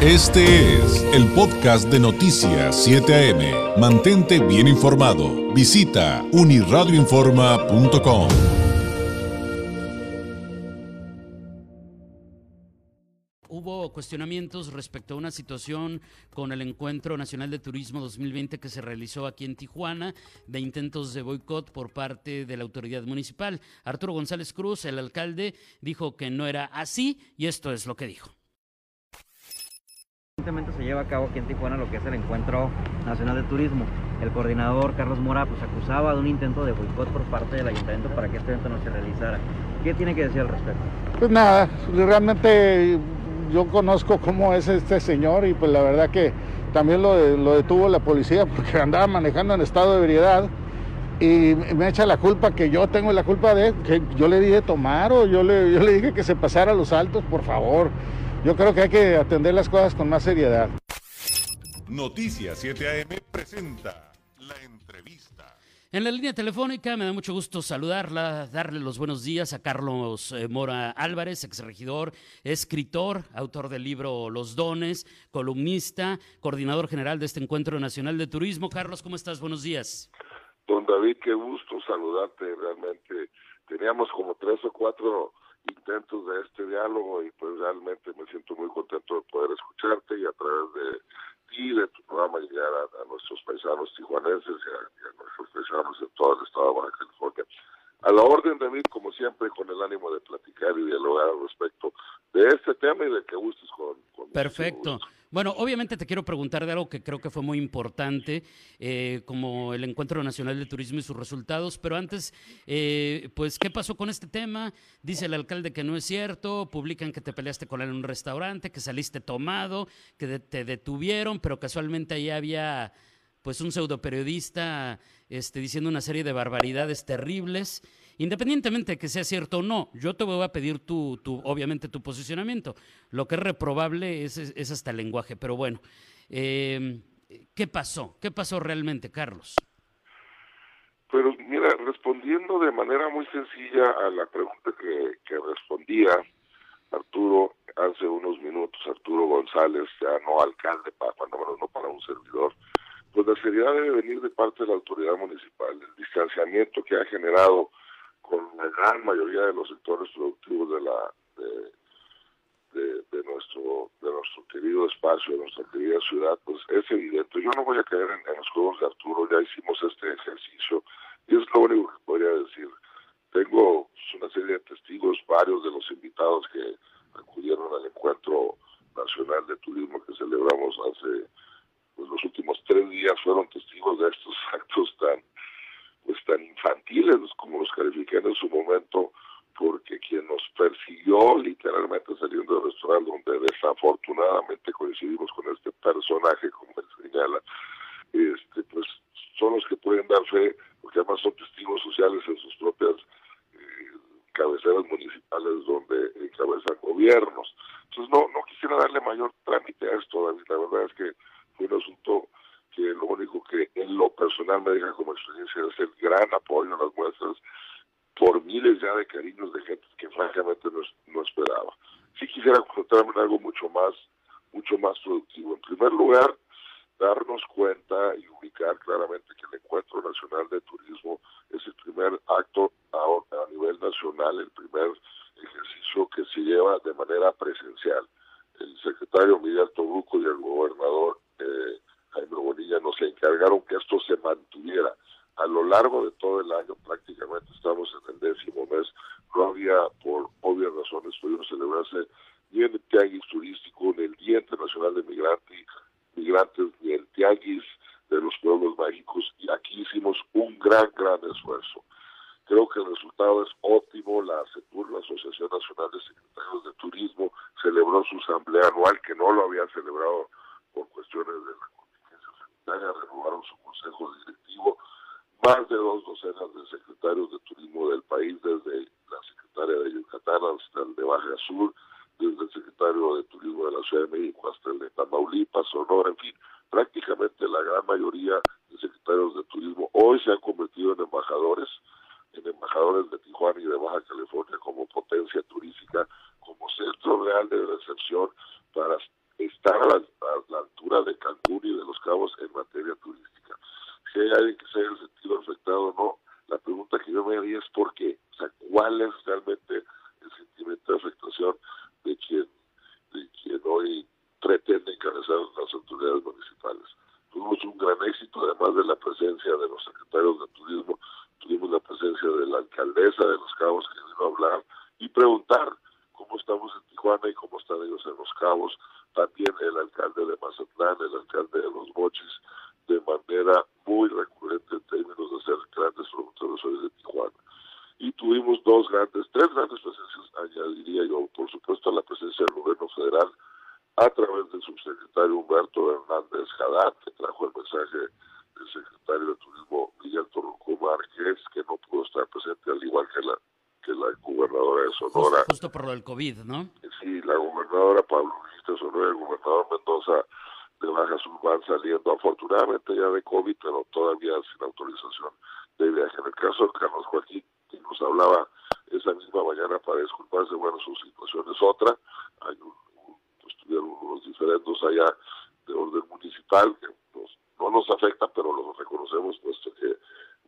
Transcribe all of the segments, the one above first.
Este es el podcast de Noticias 7 AM. Mantente bien informado. Visita uniradioinforma.com. Hubo cuestionamientos respecto a una situación con el Encuentro Nacional de Turismo 2020 que se realizó aquí en Tijuana, de intentos de boicot por parte de la autoridad municipal. Arturo González Cruz, el alcalde, dijo que no era así y esto es lo que dijo. Recientemente se lleva a cabo aquí en Tijuana lo que es el Encuentro Nacional de Turismo. El coordinador Carlos Mora pues acusaba de un intento de boicot por parte del ayuntamiento para que este evento no se realizara. ¿Qué tiene que decir al respecto? Pues nada, realmente yo conozco cómo es este señor y pues la verdad que también lo, detuvo la policía porque andaba manejando en estado de ebriedad y me echa la culpa que yo tengo la culpa de que yo le dije tomar o yo le, yo le dije que se pasara los altos, por favor. Yo creo que hay que atender las cosas con más seriedad. Noticias 7 AM presenta la entrevista. En la línea telefónica me da mucho gusto saludarla, darle los buenos días a Carlos eh, Mora Álvarez, exregidor, escritor, autor del libro Los Dones, columnista, coordinador general de este Encuentro Nacional de Turismo. Carlos, ¿cómo estás? Buenos días. Don David, qué gusto saludarte. Realmente teníamos como tres o cuatro intentos de este diálogo y pues realmente me siento muy contento de poder escucharte y a través de ti, de tu programa, llegar a, nuestros paisanos tijuanenses y a, nuestros paisanos en todo el estado de Baja California. A la orden, David, como siempre, con el ánimo de platicar y dialogar al respecto de este tema y de que gustes con... con Perfecto. Bueno, obviamente te quiero preguntar de algo que creo que fue muy importante, eh, como el Encuentro Nacional de Turismo y sus resultados, pero antes, eh, pues, ¿qué pasó con este tema? Dice el alcalde que no es cierto, publican que te peleaste con él en un restaurante, que saliste tomado, que te detuvieron, pero casualmente ahí había pues un pseudo periodista este, diciendo una serie de barbaridades terribles. Independientemente de que sea cierto o no, yo te voy a pedir tu, tu obviamente tu posicionamiento. Lo que es reprobable es, es, hasta el lenguaje, pero bueno. Eh, ¿Qué pasó? ¿Qué pasó realmente, Carlos? Pero mira, respondiendo de manera muy sencilla a la pregunta que, respondía Arturo hace unos minutos, Arturo González, ya no alcalde, para, cuando no para un servidor, pues la seriedad debe venir de parte de la autoridad municipal. El distanciamiento que ha generado con la gran mayoría de los sectores productivos de la de, de, nuestro de nuestro querido espacio, de nuestra querida ciudad, pues es evidente. Yo no voy a caer en, los juegos de Arturo, ya hicimos este ejercicio y es lo único que podría decir. Tengo pues, una serie de testigos, varios de los invitados que acudieron al encuentro nacional de turismo que celebramos hace pues los últimos tres días fueron testigos de estos actos tan pues tan infantiles como los califiqué en su momento porque quien nos persiguió literalmente saliendo del restaurante donde desafortunadamente coincidimos con este personaje como él señala este pues son los que pueden dar fe porque además son testigos sociales en sus propias eh, cabeceras municipales donde encabezan gobiernos. Entonces no no quisiera darle mayor trámite a esto David. La verdad es que fue un asunto que lo único que en lo personal me deja como experiencia es el gran apoyo a las muestras por miles ya de cariños de gente que francamente no, esperaba. Sí quisiera concentrarme en algo mucho más, mucho más productivo. En primer lugar, darnos cuenta y ubicar claramente que el Encuentro Nacional de Turismo es el primer acto a, a nivel nacional, el primer ejercicio que se lleva de manera presencial. El secretario Miguel Toruco y el gobernador eh, Jaime Bonilla nos encargaron que esto se mantuviera a lo largo de todo el año, prácticamente estamos en el décimo mes, no había, por obvias razones, podido celebrarse ni el tianguis turístico, ni el Día Internacional de Migrantes, ni el tianguis de los pueblos mágicos, y aquí hicimos un gran, gran esfuerzo. Creo que el resultado es óptimo. La ACETUR, la Asociación Nacional de Secretarios de Turismo, celebró su asamblea anual, que no lo había celebrado por cuestiones de renovaron su consejo directivo, más de dos docenas de secretarios de turismo del país, desde la secretaria de Yucatán hasta el de Baja Sur, desde el secretario de Turismo de la Ciudad de México hasta el de Tamaulipas, Sonora, en fin, prácticamente la gran mayoría de secretarios de turismo. Hoy se han convertido en embajadores, en embajadores de Tijuana y de Baja California como potencia turística, como centro real de recepción para estar a la, altura de Cancún y de Los Cabos en materia turística. Si hay alguien que se haya sentido afectado o no, la pregunta que yo me haría es por qué, o sea, cuál es realmente el sentimiento de afectación de quien, de quien hoy pretende encabezar las autoridades municipales. Tuvimos un gran éxito, además de la presencia de los secretarios de turismo, tuvimos la presencia de la alcaldesa de Los Cabos que vino a hablar y preguntar cómo estamos Tijuana y cómo están ellos en Los Cabos, también el alcalde de Mazatlán, el alcalde de Los Mochis, de manera muy recurrente en términos de ser grandes hoy de Tijuana. Y tuvimos dos grandes, tres grandes presencias, añadiría yo, por supuesto, la presencia del gobierno federal a través del subsecretario Humberto Hernández Haddad, que trajo el mensaje del secretario de Turismo Miguel Torruco Márquez, que no pudo estar presente, al igual que la que la gobernadora de Sonora. Justo, por lo del COVID, ¿no? Sí, la gobernadora Pablo Luis Sonora, el gobernador Mendoza de Baja Sur van saliendo afortunadamente ya de COVID, pero todavía sin autorización de viaje. En el caso de Carlos Joaquín, que nos hablaba esa misma mañana para disculparse, bueno, su situación es otra. Hay un, pues, tuvieron unos diferendos allá de orden municipal que pues, no nos afecta, pero lo reconocemos puesto que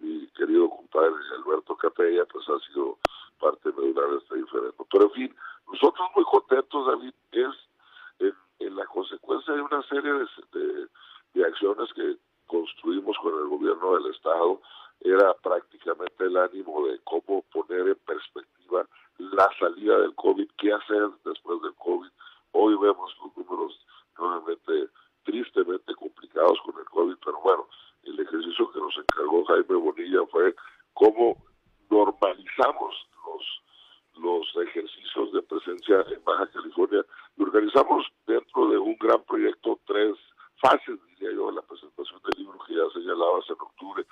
mi querido compadre Alberto Capella pues ha sido parte medular de este diferendo. Pero en fin, nosotros muy contentos, David, es en, la consecuencia de una serie de, de acciones que construimos con el gobierno del Estado, era prácticamente el ánimo de cómo poner en perspectiva la salida del COVID, qué hacer después del COVID. Hoy vemos los números nuevamente tristemente complicados con el COVID, pero bueno, el ejercicio que nos encargó Jaime Bonilla fue cómo normalizamos los los ejercicios de presencia en Baja California y organizamos dentro de un gran proyecto tres fases, diría yo, la presentación del libro que ya señalabas en octubre,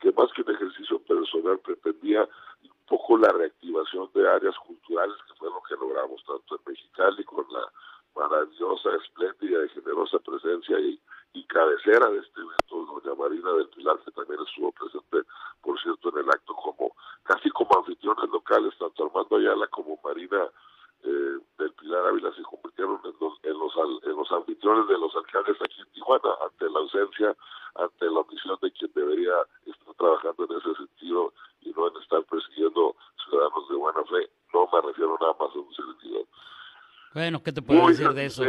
que más que un ejercicio personal pretendía un poco la reactivación de áreas culturales, que fue lo que logramos tanto en Mexicali con la maravillosa, espléndida y generosa presencia y, y cabecera de este evento, doña Marina del Pilar, que también estuvo presente, por cierto, en el acto como casi como anfitriones locales, tanto Armando Ayala como Marina eh, del Pilar Ávila se convirtieron en los, en los, en los anfitriones de los alcaldes aquí en Tijuana, ante la ausencia, ante la omisión de quien debería estar trabajando en ese sentido y no en estar persiguiendo ciudadanos de buena fe. No me refiero nada más a un servidor. Bueno, ¿qué te puedo decir de eso?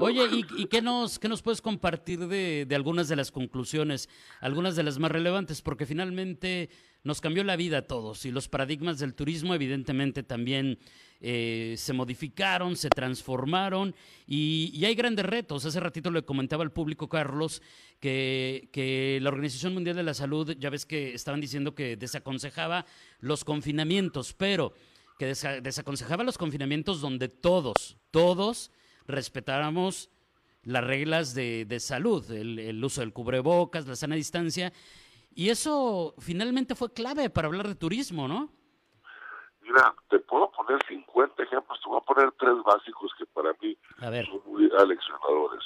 Oye, ¿y, qué, nos, qué nos puedes compartir de, de, algunas de las conclusiones, algunas de las más relevantes? Porque finalmente nos cambió la vida a todos y los paradigmas del turismo evidentemente también eh, se modificaron, se transformaron y, hay grandes retos. Hace ratito le comentaba al público, Carlos, que, que la Organización Mundial de la Salud, ya ves que estaban diciendo que desaconsejaba los confinamientos, pero que desaconsejaba los confinamientos donde todos, todos respetáramos las reglas de, salud, el, uso del cubrebocas, la sana distancia. Y eso finalmente fue clave para hablar de turismo, ¿no? Mira, te puedo poner 50 ejemplos, te voy a poner tres básicos que para mí son muy aleccionadores.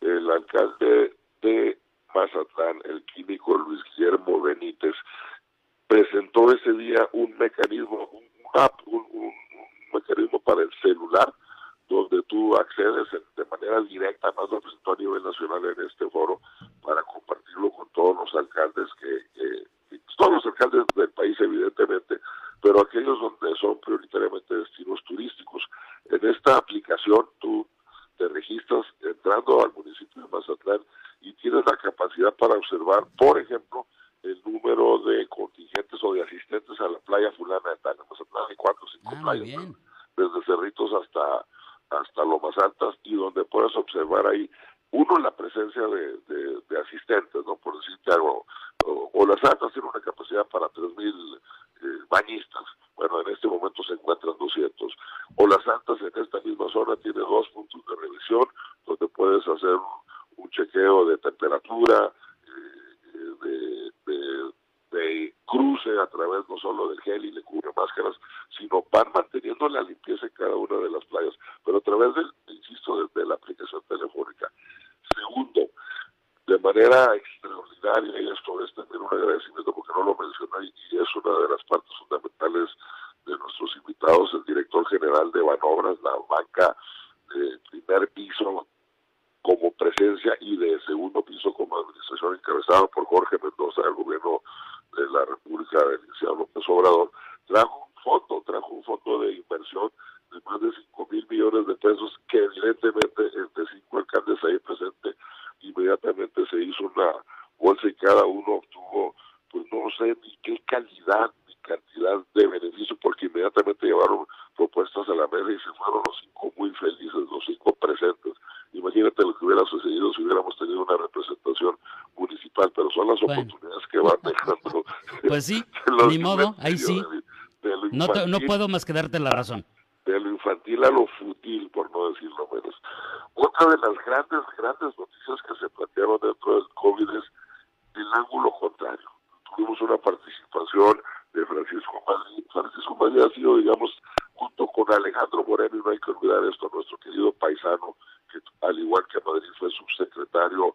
El alcalde de Mazatlán, el químico Luis Guillermo Benítez, presentó ese día un mecanismo, un un, mecanismo para el celular donde tú accedes de manera directa, más lo presentó a nivel nacional en este foro, para compartirlo con todos los alcaldes, que, todos los alcaldes del país evidentemente, pero aquellos donde son prioritariamente destinos turísticos. En esta aplicación tú te registras entrando al municipio de Mazatlán y tienes la capacidad para observar, por ejemplo, el número de contingentes o de asistentes a la playa fulana de Tana. hay cuatro o cinco ah, playas, desde Cerritos hasta hasta Lomas Altas, y donde puedes observar ahí, uno, la presencia de, de, asistentes, ¿no? Por decirte algo, o, las altas tienen una capacidad para 3.000 eh, bañistas, bueno, en este momento se encuentran 200, o las altas zona tiene dos puntos de revisión, donde puedes hacer un chequeo de temperatura, de, de, cruce a través no solo del gel y le cubre máscaras, sino van manteniendo la limpieza en cada una de las playas, pero a través del, insisto, de, la aplicación telefónica. Segundo, de manera extraordinaria, y esto es también un agradecimiento porque no lo mencioné y es una de las partes fundamentales de nuestros invitados, el director general de Banobras, la banca de primer piso presencia y de segundo piso como administración encabezado por Jorge Mendoza del gobierno de la República del licenciado López Obrador, trajo un fondo, trajo un fondo de inversión de más de 5 mil millones de pesos que evidentemente entre cinco alcaldes ahí presentes inmediatamente se hizo una bolsa y cada uno obtuvo, pues no sé ni qué calidad ni cantidad de beneficio porque inmediatamente llevaron propuestas a la mesa y se fueron los cinco muy felices, los cinco presentes. Imagínate lo que hubiera sucedido si hubiéramos tenido una representación municipal, pero son las oportunidades que van dejando. Pues sí, ni modo, ahí sí. no, no puedo más que darte la razón. De lo infantil a lo fútil, por no decirlo menos. Otra de las grandes, grandes noticias que se plantearon dentro del COVID es el ángulo contrario. Tuvimos una participación de Francisco Madrid. Francisco Madrid ha sido, digamos, junto con Alejandro Moreno, y no hay que olvidar esto, nuestro querido paisano, que al igual que Madrid fue subsecretario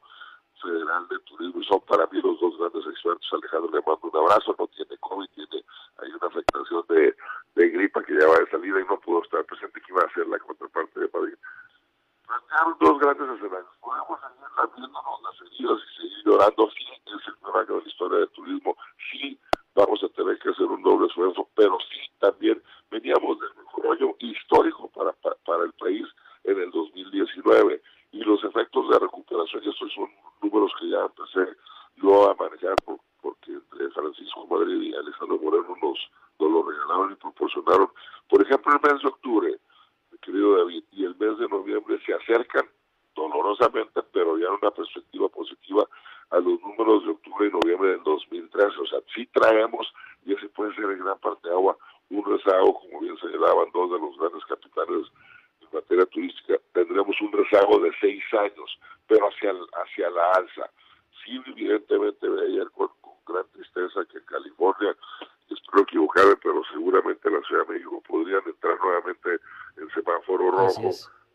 federal de turismo, y son para mí los dos grandes expertos. Alejandro le mando un abrazo, no tiene COVID, tiene hay una afectación de, de gripa que ya va de salida y no pudo estar presente, que iba a ser la contraparte de Madrid. Plantearon dos grandes escenarios. Podemos seguir viéndonos las heridas y seguir llorando. Sí, es el primer año de la historia del turismo. Sí, vamos a tener que hacer un doble esfuerzo, pero sí también veníamos del mejor año histórico para, para, el país en el 2019 y los efectos de recuperación, y estos son números que ya empecé yo a manejar porque entre Francisco Madrid y Alejandro Moreno nos, nos lo regalaron y proporcionaron. Por ejemplo, el mes de octubre, mi querido David, y el mes de noviembre se acercan dolorosamente, pero ya en una perspectiva positiva a los números de octubre y noviembre del 2013. O sea, sí traemos, y ese puede ser en gran parte agua, un bien señalaban dos de los grandes capitales en materia turística, tendremos un rezago de seis años, pero hacia, hacia la alza. Sí, evidentemente, ayer con, con gran tristeza que en California, espero equivocarme, pero seguramente la Ciudad de México podrían entrar nuevamente en semáforo rojo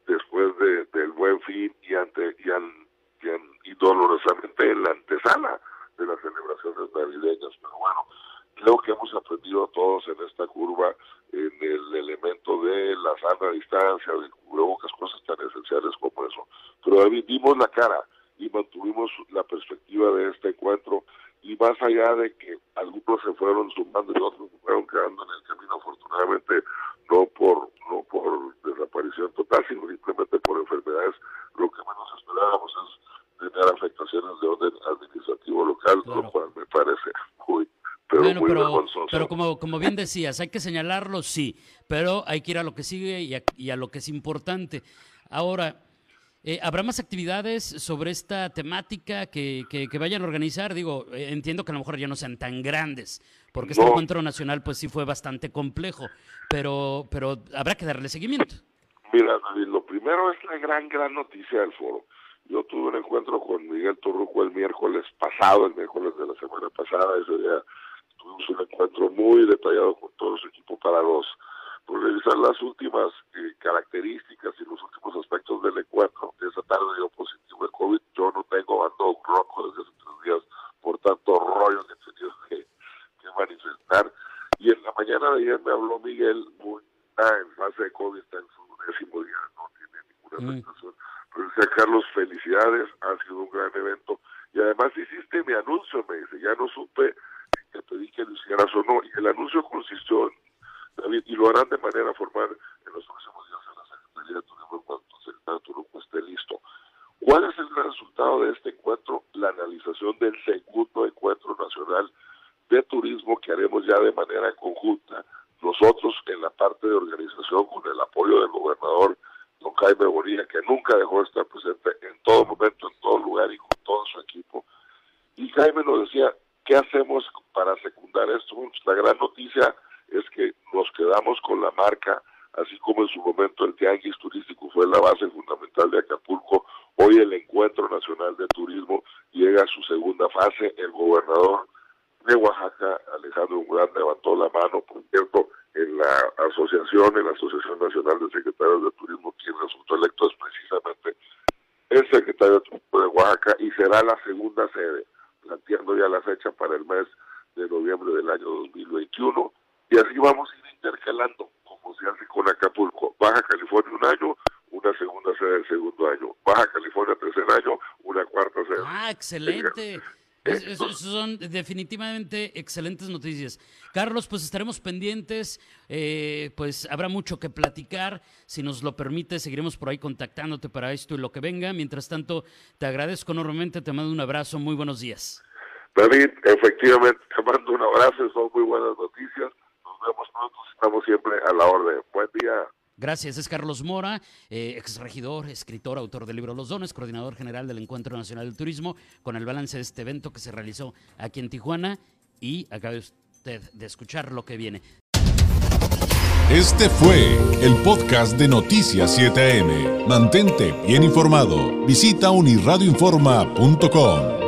después de, del buen fin y ante y, y dolorosamente en la antesala de las celebraciones navideñas. Pero bueno, creo que hemos aprendido todos en esta curva en el elemento de la sana distancia, de cubrebocas, cosas tan esenciales como eso. Pero dimos la cara y mantuvimos la perspectiva de este encuentro y más allá de que algunos se fueron sumando y otros se fueron quedando en el camino, afortunadamente no por desaparición total, sino simplemente por enfermedades, lo que menos esperábamos es tener afectaciones de orden administrativo local, lo cual me parece muy muy pero, pero, como, como bien decías, hay que señalarlo, sí, pero hay que ir a lo que sigue y a, y a lo que es importante. Ahora, eh, ¿Habrá más actividades sobre esta temática que, que, vayan a organizar? Digo, eh, entiendo que a lo mejor ya no sean tan grandes, porque este encuentro nacional pues sí fue bastante complejo, pero, pero habrá que darle seguimiento. Mira, lo primero es la gran, gran noticia del foro. Yo tuve un encuentro con Miguel Torruco el miércoles pasado, el miércoles de la semana pasada, ese día tuvimos un encuentro muy detallado con todo su equipo para los por revisar las últimas eh, características y los últimos aspectos del encuentro. Esa tarde dio positivo el COVID. Yo no tengo ando rojo desde hace tres días por tanto rollo que he tenido que, manifestar. Y en la mañana de ayer me habló Miguel, muy, en fase de COVID, está en su décimo día, no tiene ninguna mm. afectación. Pero decía, Carlos, felicidades, ha sido un gran evento. Y además hiciste mi anuncio, me dice, ya no supe hicieras o no. Y el anuncio consistió en y lo harán de manera formal en los próximos días en la Secretaría de Turismo cuando el secretario de Turismo esté listo. ¿Cuál es el resultado de este encuentro? La analización del segundo encuentro nacional de turismo que haremos ya de manera conjunta. Nosotros en la parte de organización con el apoyo del gobernador don Jaime Bonilla, que nunca dejó de estar presente en todo momento, en todo lugar y con todo su equipo. Y Jaime nos decía, ¿qué hacemos para secundar esto? Pues la gran noticia es que nos quedamos con la marca, así como en su momento el Tianguis Turístico fue la base fundamental de Acapulco, hoy el Encuentro Nacional de Turismo llega a su segunda fase, el gobernador de Oaxaca, Alejandro Murán, levantó la mano, por cierto, en la asociación, en la Asociación Nacional de Secretarios de Turismo, quien resultó electo es precisamente el secretario de Turismo de Oaxaca y será la segunda sede, planteando ya la fecha para el mes de noviembre del año 2021 y así vamos a ir intercalando, como se hace con Acapulco. Baja California un año, una segunda sede del segundo año, Baja California tercer año, una cuarta sede. Ah, excelente. Es, son definitivamente excelentes noticias. Carlos, pues estaremos pendientes, eh, pues habrá mucho que platicar. Si nos lo permite, seguiremos por ahí contactándote para esto y lo que venga. Mientras tanto, te agradezco enormemente, te mando un abrazo, muy buenos días. David, efectivamente, te mando un abrazo, son muy buenas noticias. Nos vemos pronto, estamos siempre a la orden. Buen día. Gracias, es Carlos Mora, eh, ex regidor, escritor, autor del libro Los Dones, coordinador general del Encuentro Nacional del Turismo, con el balance de este evento que se realizó aquí en Tijuana y acaba usted de escuchar lo que viene. Este fue el podcast de Noticias 7am. Mantente bien informado. Visita unirradioinforma.com.